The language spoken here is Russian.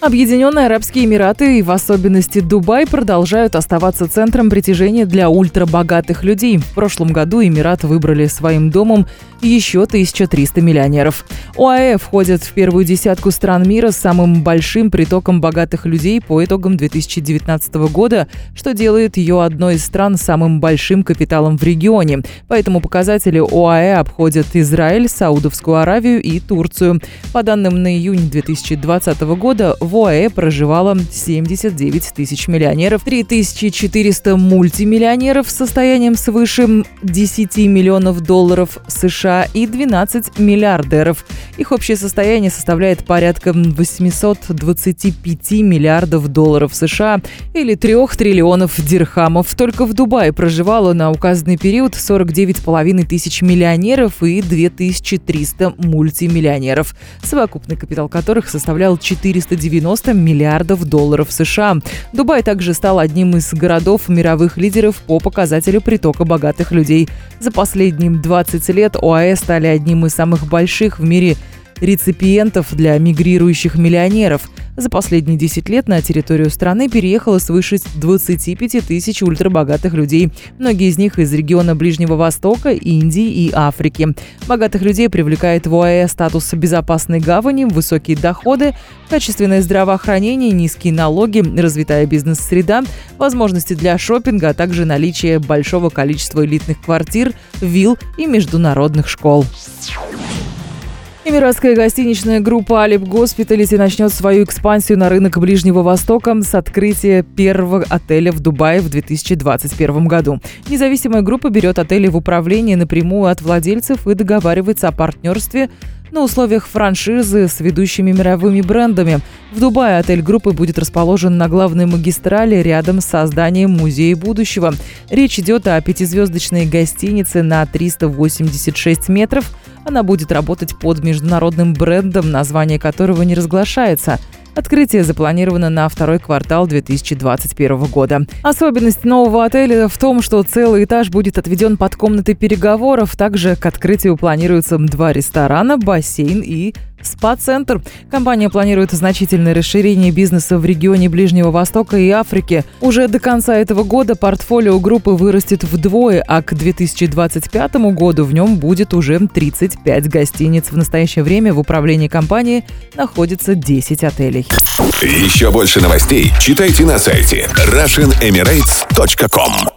Объединенные Арабские Эмираты и в особенности Дубай продолжают оставаться центром притяжения для ультрабогатых людей. В прошлом году Эмират выбрали своим домом еще 1300 миллионеров. ОАЭ входит в первую десятку стран мира с самым большим притоком богатых людей по итогам 2019 года, что делает ее одной из стран с самым большим капиталом в регионе. По этому показателю ОАЭ обходят Израиль, Саудовскую Аравию и Турцию. По данным на июнь 2020 года в ОАЭ проживало 79 тысяч миллионеров, 3400 мультимиллионеров с состоянием свыше 10 миллионов долларов США и 12 миллиардеров. Их общее состояние составляет порядка 825 миллиардов долларов США или 3 триллионов дирхамов. Только в Дубае проживало на указанный период 49,5 тысяч миллионеров и 2300 мультимиллионеров, совокупный капитал которых составлял 490 миллиардов долларов США. Дубай также стал одним из городов мировых лидеров по показателю притока богатых людей. За последние 20 лет ОАЭ стали одним из самых больших в мире реципиентов для мигрирующих миллионеров. За последние 10 лет на территорию страны переехало свыше 25 тысяч ультрабогатых людей. Многие из них из региона Ближнего Востока, Индии и Африки. Богатых людей привлекает в ОАЭ статус безопасной гавани, высокие доходы, качественное здравоохранение, низкие налоги, развитая бизнес-среда, возможности для шопинга, а также наличие большого количества элитных квартир, вилл и международных школ. Эмиратская гостиничная группа Алип Госпиталити начнет свою экспансию на рынок Ближнего Востока с открытия первого отеля в Дубае в 2021 году. Независимая группа берет отели в управление напрямую от владельцев и договаривается о партнерстве на условиях франшизы с ведущими мировыми брендами. В Дубае отель группы будет расположен на главной магистрали рядом с созданием Музея будущего. Речь идет о пятизвездочной гостинице на 386 метров – она будет работать под международным брендом, название которого не разглашается. Открытие запланировано на второй квартал 2021 года. Особенность нового отеля в том, что целый этаж будет отведен под комнаты переговоров. Также к открытию планируются два ресторана, бассейн и СПА-центр. Компания планирует значительное расширение бизнеса в регионе Ближнего Востока и Африки. Уже до конца этого года портфолио группы вырастет вдвое, а к 2025 году в нем будет уже 35 гостиниц. В настоящее время в управлении компании находится 10 отелей. Еще больше новостей читайте на сайте RussianEmirates.com